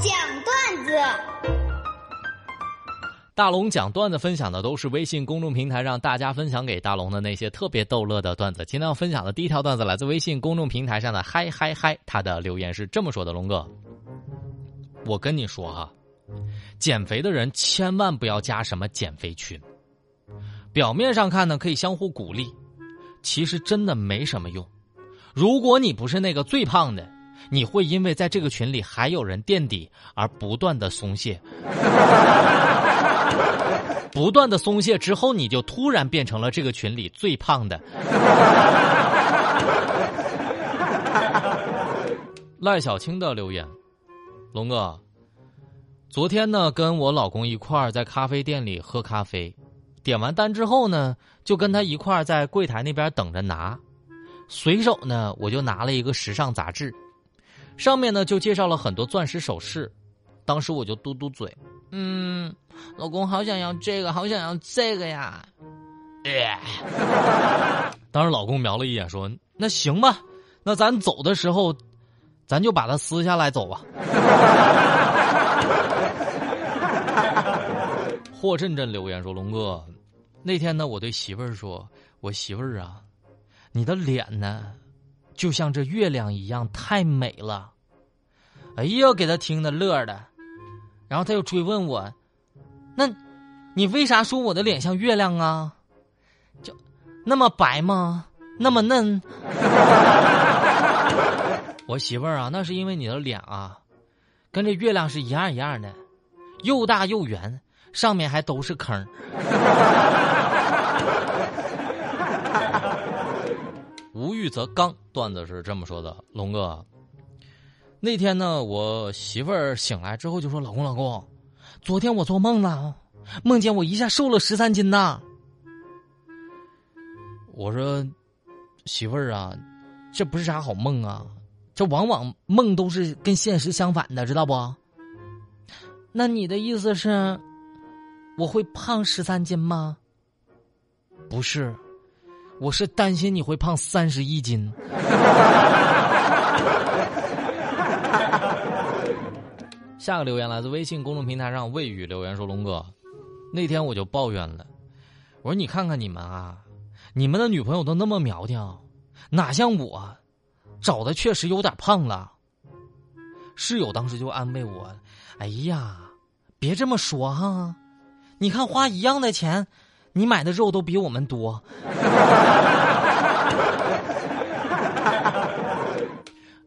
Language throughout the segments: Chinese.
讲段子。大龙讲段子分享的都是微信公众平台上大家分享给大龙的那些特别逗乐的段子。今天要分享的第一条段子来自微信公众平台上的嗨嗨嗨，他的留言是这么说的：龙哥，我跟你说哈，减肥的人千万不要加什么减肥群，表面上看呢可以相互鼓励，其实真的没什么用。如果你不是那个最胖的，你会因为在这个群里还有人垫底而不断的松懈。不断的松懈之后，你就突然变成了这个群里最胖的。赖小青的留言：龙哥，昨天呢跟我老公一块儿在咖啡店里喝咖啡，点完单之后呢，就跟他一块儿在柜台那边等着拿，随手呢我就拿了一个时尚杂志，上面呢就介绍了很多钻石首饰，当时我就嘟嘟嘴，嗯。老公好想要这个，好想要这个呀！当时老公瞄了一眼，说：“那行吧，那咱走的时候，咱就把它撕下来走吧。”霍震震留言说：“龙哥，那天呢，我对媳妇儿说，我媳妇儿啊，你的脸呢，就像这月亮一样太美了。”哎呦，给他听的乐的，然后他又追问我。那，你为啥说我的脸像月亮啊？就那么白吗？那么嫩？我媳妇儿啊，那是因为你的脸啊，跟这月亮是一样一样的，又大又圆，上面还都是坑。无欲则刚，段子是这么说的：龙哥，那天呢，我媳妇儿醒来之后就说：“老公，老公。”昨天我做梦了，梦见我一下瘦了十三斤呐。我说，媳妇儿啊，这不是啥好梦啊，这往往梦都是跟现实相反的，知道不？那你的意思是，我会胖十三斤吗？不是，我是担心你会胖三十一斤。下个留言来自微信公众平台上魏宇留言说：“龙哥，那天我就抱怨了，我说你看看你们啊，你们的女朋友都那么苗条，哪像我，找的确实有点胖了。”室友当时就安慰我：“哎呀，别这么说哈，你看花一样的钱，你买的肉都比我们多。”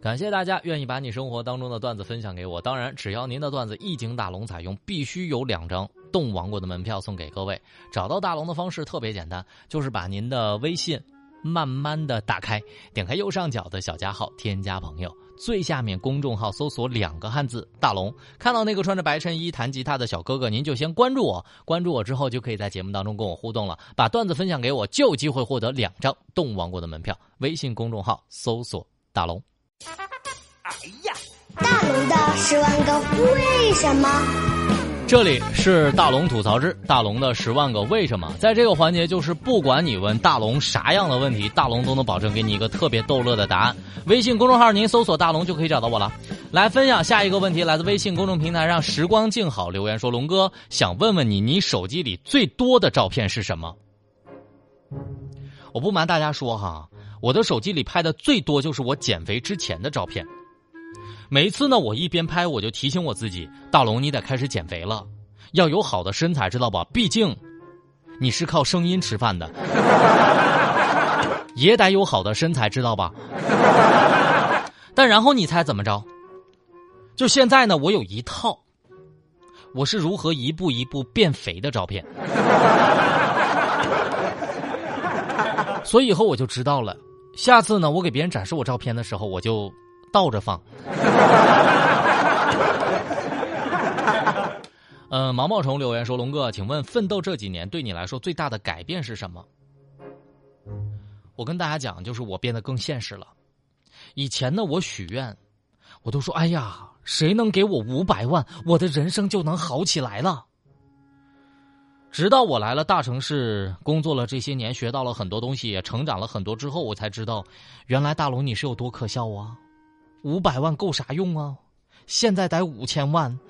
感谢大家愿意把你生活当中的段子分享给我。当然，只要您的段子一经大龙采用，必须有两张动王国的门票送给各位。找到大龙的方式特别简单，就是把您的微信慢慢的打开，点开右上角的小加号，添加朋友，最下面公众号搜索两个汉字“大龙”，看到那个穿着白衬衣弹吉他的小哥哥，您就先关注我。关注我之后，就可以在节目当中跟我互动了。把段子分享给我，就有机会获得两张动王国的门票。微信公众号搜索“大龙”。大龙的十万个为什么？这里是大龙吐槽之大龙的十万个为什么。在这个环节，就是不管你问大龙啥样的问题，大龙都能保证给你一个特别逗乐的答案。微信公众号您搜索“大龙”就可以找到我了。来分享下一个问题，来自微信公众平台上时光静好留言说：“龙哥想问问你，你手机里最多的照片是什么？”我不瞒大家说哈。我的手机里拍的最多就是我减肥之前的照片。每一次呢，我一边拍，我就提醒我自己：大龙，你得开始减肥了，要有好的身材，知道吧？毕竟你是靠声音吃饭的，也得有好的身材，知道吧？但然后你猜怎么着？就现在呢，我有一套，我是如何一步一步变肥的照片。所以以后我就知道了。下次呢，我给别人展示我照片的时候，我就倒着放。呃，毛毛虫留言说：“龙哥，请问奋斗这几年对你来说最大的改变是什么？”我跟大家讲，就是我变得更现实了。以前呢，我许愿，我都说：“哎呀，谁能给我五百万，我的人生就能好起来了。”直到我来了大城市工作了这些年，学到了很多东西，也成长了很多之后，我才知道，原来大龙你是有多可笑啊！五百万够啥用啊？现在得五千万。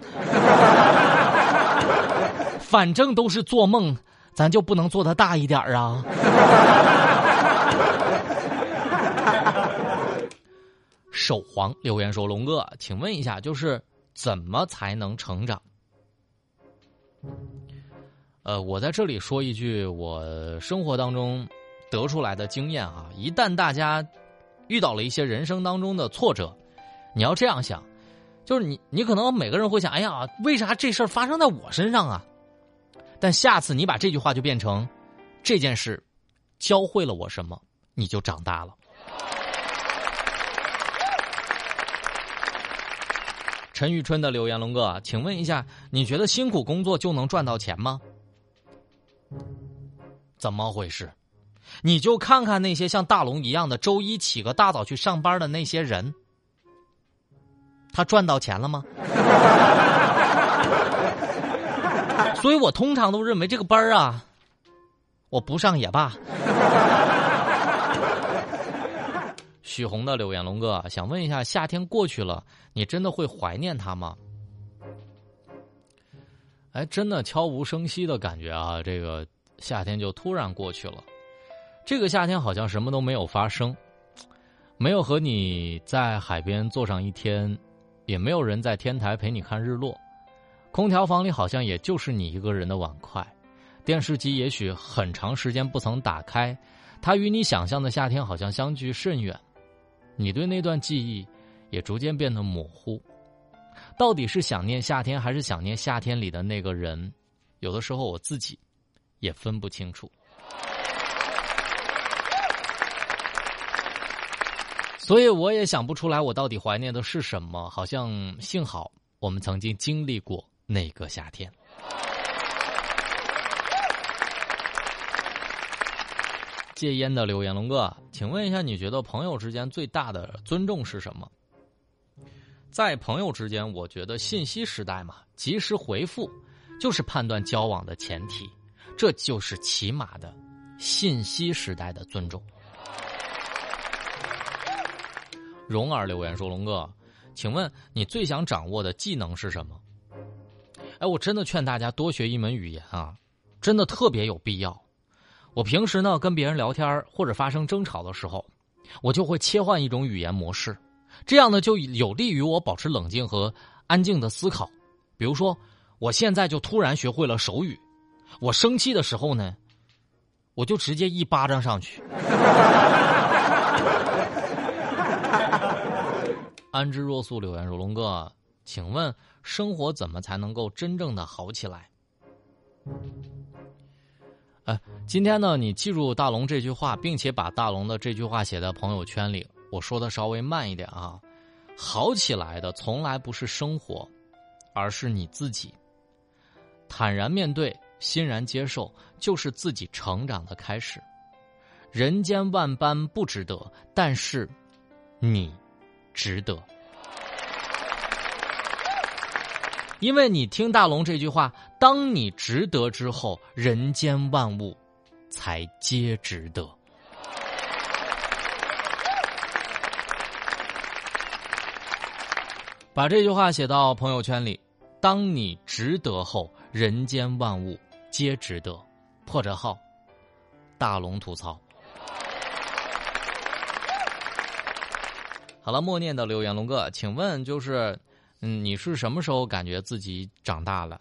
反正都是做梦，咱就不能做的大一点啊？守黄留言说：“龙哥，请问一下，就是怎么才能成长？”呃，我在这里说一句我生活当中得出来的经验啊，一旦大家遇到了一些人生当中的挫折，你要这样想，就是你你可能每个人会想，哎呀，为啥这事儿发生在我身上啊？但下次你把这句话就变成这件事教会了我什么，你就长大了。陈玉春的留言，龙哥，请问一下，你觉得辛苦工作就能赚到钱吗？怎么回事？你就看看那些像大龙一样的周一起个大早去上班的那些人，他赚到钱了吗？所以我通常都认为这个班儿啊，我不上也罢。许红的留言，龙哥想问一下，夏天过去了，你真的会怀念他吗？哎，真的悄无声息的感觉啊！这个夏天就突然过去了，这个夏天好像什么都没有发生，没有和你在海边坐上一天，也没有人在天台陪你看日落，空调房里好像也就是你一个人的碗筷，电视机也许很长时间不曾打开，它与你想象的夏天好像相距甚远，你对那段记忆也逐渐变得模糊。到底是想念夏天，还是想念夏天里的那个人？有的时候我自己也分不清楚。所以我也想不出来，我到底怀念的是什么？好像幸好我们曾经经历过那个夏天。戒烟的留言，龙哥，请问一下，你觉得朋友之间最大的尊重是什么？在朋友之间，我觉得信息时代嘛，及时回复就是判断交往的前提，这就是起码的信息时代的尊重。蓉儿留言说：“龙哥，请问你最想掌握的技能是什么？”哎，我真的劝大家多学一门语言啊，真的特别有必要。我平时呢跟别人聊天或者发生争吵的时候，我就会切换一种语言模式。这样呢，就有利于我保持冷静和安静的思考。比如说，我现在就突然学会了手语。我生气的时候呢，我就直接一巴掌上去。安之若素柳岩说：“龙哥，请问生活怎么才能够真正的好起来？”哎，今天呢，你记住大龙这句话，并且把大龙的这句话写在朋友圈里。我说的稍微慢一点啊，好起来的从来不是生活，而是你自己。坦然面对，欣然接受，就是自己成长的开始。人间万般不值得，但是你值得。因为你听大龙这句话，当你值得之后，人间万物才皆值得。把这句话写到朋友圈里，当你值得后，人间万物皆值得。破折号，大龙吐槽。好了，默念的留言，龙哥，请问就是，嗯，你是什么时候感觉自己长大了？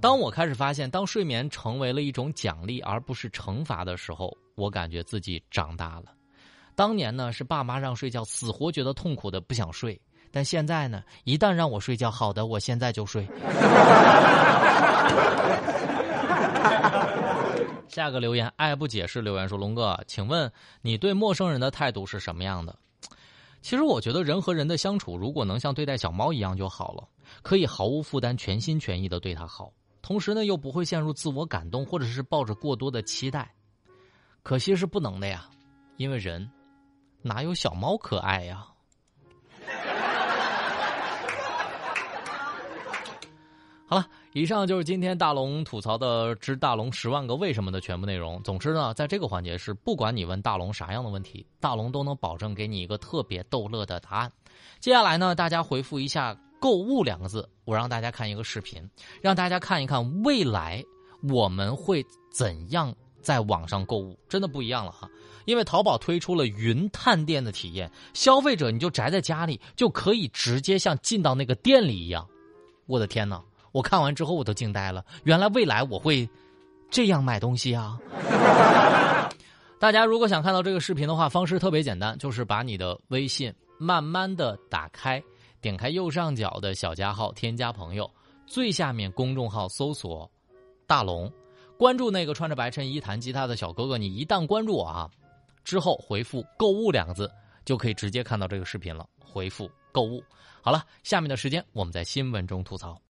当我开始发现，当睡眠成为了一种奖励而不是惩罚的时候，我感觉自己长大了。当年呢是爸妈让睡觉，死活觉得痛苦的不想睡。但现在呢，一旦让我睡觉，好的，我现在就睡。下个留言，爱不解释留言说：“龙哥，请问你对陌生人的态度是什么样的？”其实我觉得人和人的相处，如果能像对待小猫一样就好了，可以毫无负担、全心全意的对它好，同时呢又不会陷入自我感动，或者是抱着过多的期待。可惜是不能的呀，因为人。哪有小猫可爱呀？好了，以上就是今天大龙吐槽的之大龙十万个为什么的全部内容。总之呢，在这个环节是，不管你问大龙啥样的问题，大龙都能保证给你一个特别逗乐的答案。接下来呢，大家回复一下“购物”两个字，我让大家看一个视频，让大家看一看未来我们会怎样在网上购物，真的不一样了哈。因为淘宝推出了云探店的体验，消费者你就宅在家里，就可以直接像进到那个店里一样。我的天哪！我看完之后我都惊呆了，原来未来我会这样买东西啊！大家如果想看到这个视频的话，方式特别简单，就是把你的微信慢慢的打开，点开右上角的小加号，添加朋友，最下面公众号搜索“大龙”，关注那个穿着白衬衣弹吉他的小哥哥。你一旦关注我啊，之后回复“购物”两个字，就可以直接看到这个视频了。回复“购物”。好了，下面的时间我们在新闻中吐槽。